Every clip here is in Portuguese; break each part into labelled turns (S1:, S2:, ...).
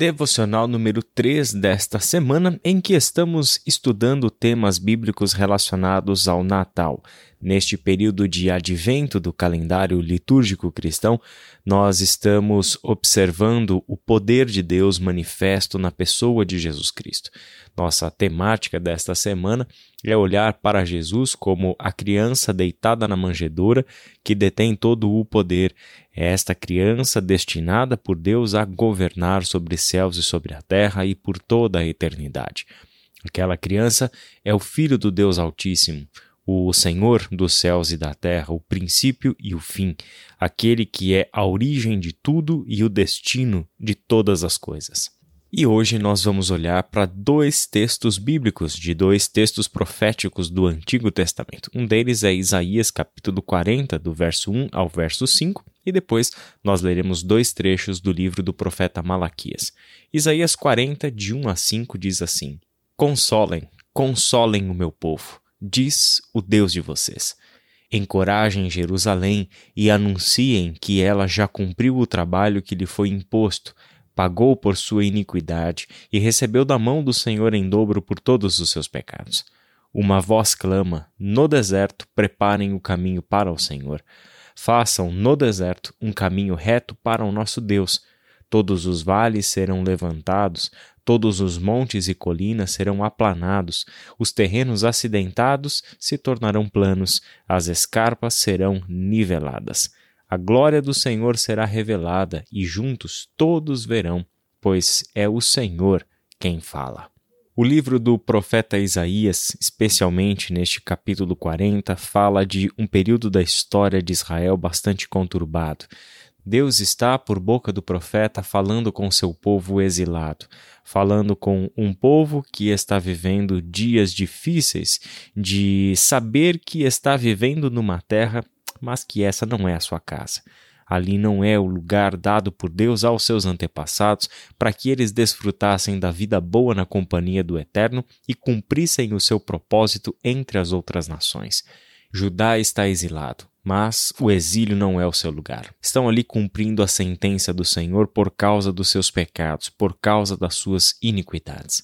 S1: devocional número 3 desta semana, em que estamos estudando temas bíblicos relacionados ao Natal. Neste período de advento do calendário litúrgico cristão, nós estamos observando o poder de Deus manifesto na pessoa de Jesus Cristo. Nossa temática desta semana é olhar para Jesus como a criança deitada na manjedoura que detém todo o poder. É esta criança destinada por Deus a governar sobre céus e sobre a terra e por toda a eternidade. Aquela criança é o Filho do Deus Altíssimo o Senhor dos céus e da terra, o princípio e o fim, aquele que é a origem de tudo e o destino de todas as coisas. E hoje nós vamos olhar para dois textos bíblicos, de dois textos proféticos do Antigo Testamento. Um deles é Isaías capítulo 40, do verso 1 ao verso 5, e depois nós leremos dois trechos do livro do profeta Malaquias. Isaías 40, de 1 a 5, diz assim: Consolem, consolem o meu povo diz o Deus de vocês. Encorajem Jerusalém e anunciem que ela já cumpriu o trabalho que lhe foi imposto, pagou por sua iniquidade e recebeu da mão do Senhor em dobro por todos os seus pecados. Uma voz clama: No deserto, preparem o caminho para o Senhor. Façam no deserto um caminho reto para o nosso Deus. Todos os vales serão levantados, Todos os montes e colinas serão aplanados, os terrenos acidentados se tornarão planos, as escarpas serão niveladas. A glória do Senhor será revelada, e juntos todos verão, pois é o Senhor quem fala. O livro do profeta Isaías, especialmente neste capítulo 40, fala de um período da história de Israel bastante conturbado. Deus está, por boca do profeta, falando com seu povo exilado, falando com um povo que está vivendo dias difíceis, de saber que está vivendo numa terra, mas que essa não é a sua casa. Ali não é o lugar dado por Deus aos seus antepassados para que eles desfrutassem da vida boa na companhia do Eterno e cumprissem o seu propósito entre as outras nações. Judá está exilado, mas o exílio não é o seu lugar. Estão ali cumprindo a sentença do Senhor por causa dos seus pecados, por causa das suas iniquidades.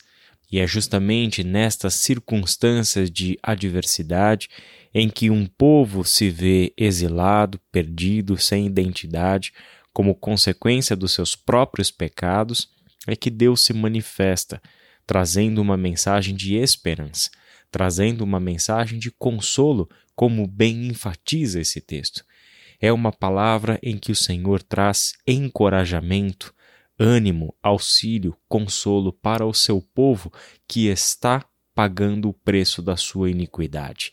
S1: E é justamente nestas circunstâncias de adversidade em que um povo se vê exilado, perdido, sem identidade, como consequência dos seus próprios pecados, é que Deus se manifesta, trazendo uma mensagem de esperança, trazendo uma mensagem de consolo como bem enfatiza esse texto. É uma palavra em que o Senhor traz encorajamento, ânimo, auxílio, consolo para o seu povo que está pagando o preço da sua iniquidade.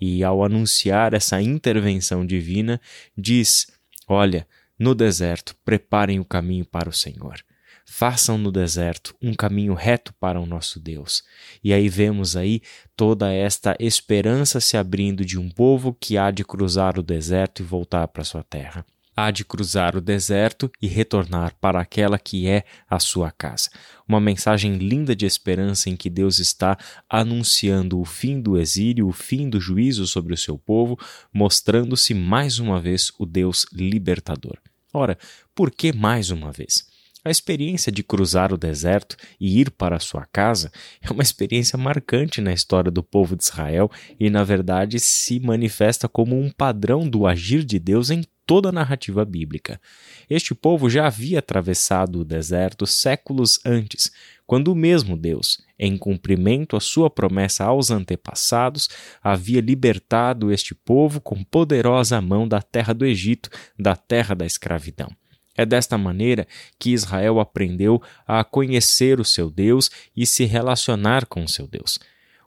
S1: E ao anunciar essa intervenção divina, diz: Olha, no deserto, preparem o caminho para o Senhor façam no deserto um caminho reto para o nosso Deus. E aí vemos aí toda esta esperança se abrindo de um povo que há de cruzar o deserto e voltar para sua terra. Há de cruzar o deserto e retornar para aquela que é a sua casa. Uma mensagem linda de esperança em que Deus está anunciando o fim do exílio, o fim do juízo sobre o seu povo, mostrando-se mais uma vez o Deus libertador. Ora, por que mais uma vez? A experiência de cruzar o deserto e ir para a sua casa é uma experiência marcante na história do povo de Israel e, na verdade, se manifesta como um padrão do agir de Deus em toda a narrativa bíblica. Este povo já havia atravessado o deserto séculos antes, quando o mesmo Deus, em cumprimento à sua promessa aos antepassados, havia libertado este povo com poderosa mão da terra do Egito, da terra da escravidão. É desta maneira que Israel aprendeu a conhecer o seu Deus e se relacionar com o seu Deus.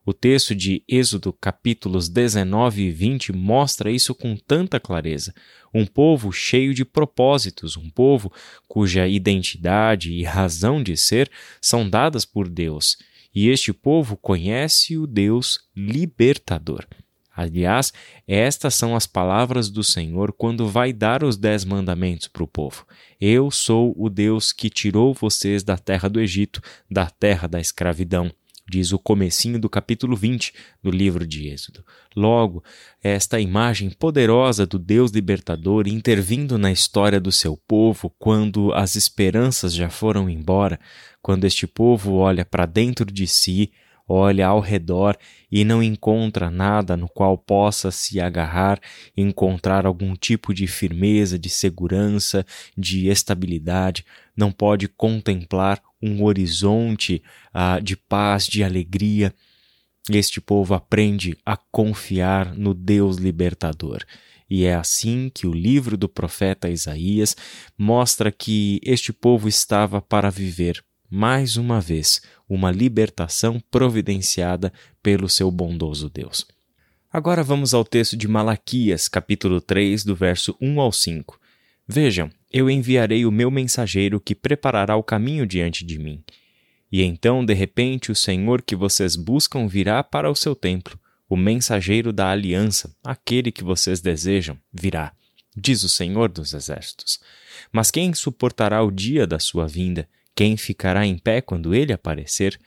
S1: O texto de Êxodo, capítulos 19 e 20, mostra isso com tanta clareza. Um povo cheio de propósitos, um povo cuja identidade e razão de ser são dadas por Deus. E este povo conhece o Deus libertador. Aliás, estas são as palavras do Senhor quando vai dar os dez mandamentos para o povo. Eu sou o Deus que tirou vocês da terra do Egito, da terra da escravidão. Diz o comecinho do capítulo 20 do livro de Êxodo. Logo, esta imagem poderosa do Deus libertador intervindo na história do seu povo quando as esperanças já foram embora, quando este povo olha para dentro de si, olha ao redor e não encontra nada no qual possa se agarrar, encontrar algum tipo de firmeza, de segurança, de estabilidade, não pode contemplar um horizonte uh, de paz, de alegria. Este povo aprende a confiar no Deus libertador. E é assim que o livro do profeta Isaías mostra que este povo estava para viver mais uma vez, uma libertação providenciada pelo seu bondoso Deus. Agora vamos ao texto de Malaquias, capítulo 3, do verso 1 ao 5. Vejam, eu enviarei o meu mensageiro que preparará o caminho diante de mim. E então, de repente, o Senhor que vocês buscam virá para o seu templo. O mensageiro da aliança, aquele que vocês desejam, virá, diz o Senhor dos Exércitos. Mas quem suportará o dia da sua vinda? Quem ficará em pé quando ele aparecer?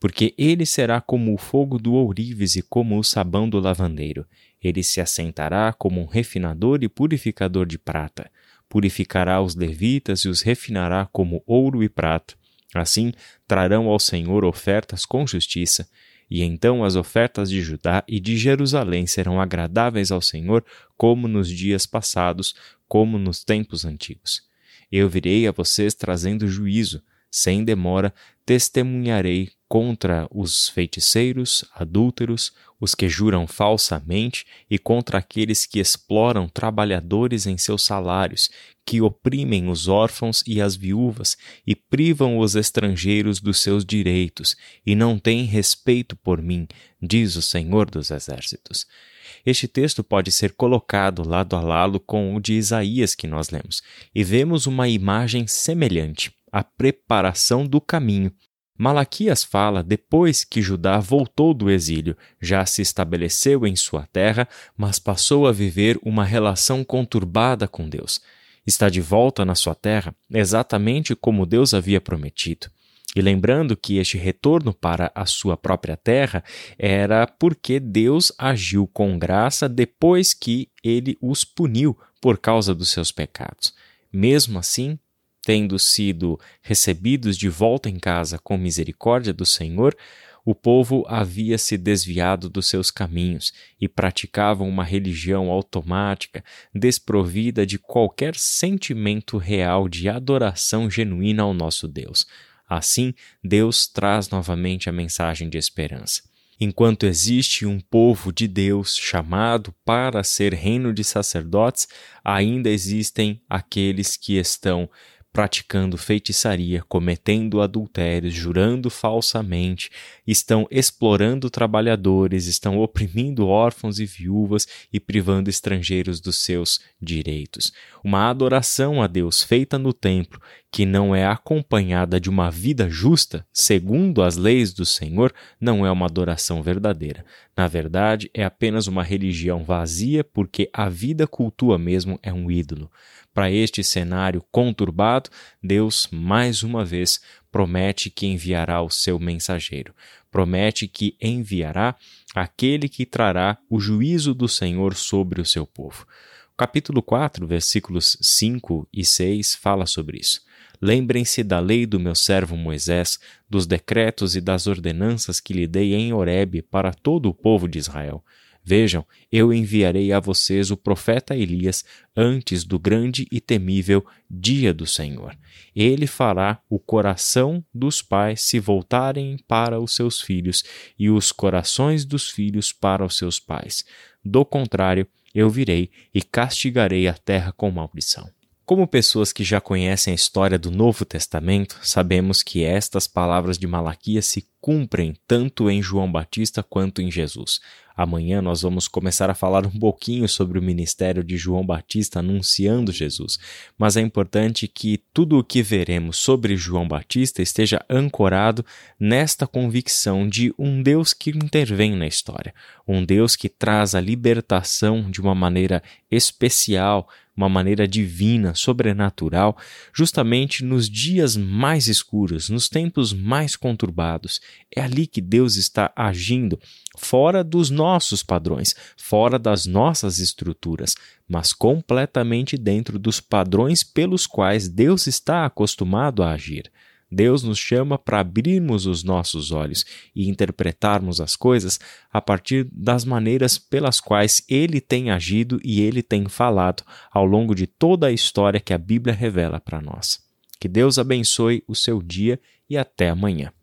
S1: Porque ele será como o fogo do ourives e como o sabão do lavandeiro. Ele se assentará como um refinador e purificador de prata. Purificará os levitas e os refinará como ouro e prata. Assim trarão ao Senhor ofertas com justiça. E então as ofertas de Judá e de Jerusalém serão agradáveis ao Senhor, como nos dias passados, como nos tempos antigos. Eu virei a vocês trazendo juízo, sem demora, testemunharei contra os feiticeiros, adúlteros, os que juram falsamente e contra aqueles que exploram trabalhadores em seus salários, que oprimem os órfãos e as viúvas e privam os estrangeiros dos seus direitos e não têm respeito por mim, diz o Senhor dos Exércitos. Este texto pode ser colocado lado a lado com o de Isaías que nós lemos, e vemos uma imagem semelhante a preparação do caminho. Malaquias fala depois que Judá voltou do exílio, já se estabeleceu em sua terra, mas passou a viver uma relação conturbada com Deus. Está de volta na sua terra, exatamente como Deus havia prometido. E lembrando que este retorno para a sua própria terra era porque Deus agiu com graça depois que ele os puniu por causa dos seus pecados. Mesmo assim, tendo sido recebidos de volta em casa com misericórdia do Senhor, o povo havia se desviado dos seus caminhos e praticavam uma religião automática, desprovida de qualquer sentimento real de adoração genuína ao nosso Deus. Assim, Deus traz novamente a mensagem de esperança. Enquanto existe um povo de Deus chamado para ser reino de sacerdotes, ainda existem aqueles que estão praticando feitiçaria, cometendo adultérios, jurando falsamente, estão explorando trabalhadores, estão oprimindo órfãos e viúvas e privando estrangeiros dos seus direitos. Uma adoração a Deus feita no templo, que não é acompanhada de uma vida justa, segundo as leis do Senhor, não é uma adoração verdadeira. Na verdade, é apenas uma religião vazia, porque a vida cultua mesmo é um ídolo. Para este cenário conturbado, Deus, mais uma vez, promete que enviará o seu mensageiro. Promete que enviará aquele que trará o juízo do Senhor sobre o seu povo. O capítulo 4, versículos 5 e 6 fala sobre isso. Lembrem-se da lei do meu servo Moisés, dos decretos e das ordenanças que lhe dei em Horebe para todo o povo de Israel. Vejam, eu enviarei a vocês o profeta Elias antes do grande e temível dia do Senhor. Ele fará o coração dos pais se voltarem para os seus filhos e os corações dos filhos para os seus pais. Do contrário, eu virei e castigarei a terra com maldição. Como pessoas que já conhecem a história do Novo Testamento, sabemos que estas palavras de Malaquias se cumprem tanto em João Batista quanto em Jesus. Amanhã nós vamos começar a falar um pouquinho sobre o ministério de João Batista anunciando Jesus, mas é importante que tudo o que veremos sobre João Batista esteja ancorado nesta convicção de um Deus que intervém na história, um Deus que traz a libertação de uma maneira especial uma maneira divina, sobrenatural, justamente nos dias mais escuros, nos tempos mais conturbados. É ali que Deus está agindo, fora dos nossos padrões, fora das nossas estruturas, mas completamente dentro dos padrões pelos quais Deus está acostumado a agir. Deus nos chama para abrirmos os nossos olhos e interpretarmos as coisas a partir das maneiras pelas quais Ele tem agido e Ele tem falado ao longo de toda a história que a Bíblia revela para nós. Que Deus abençoe o seu dia e até amanhã.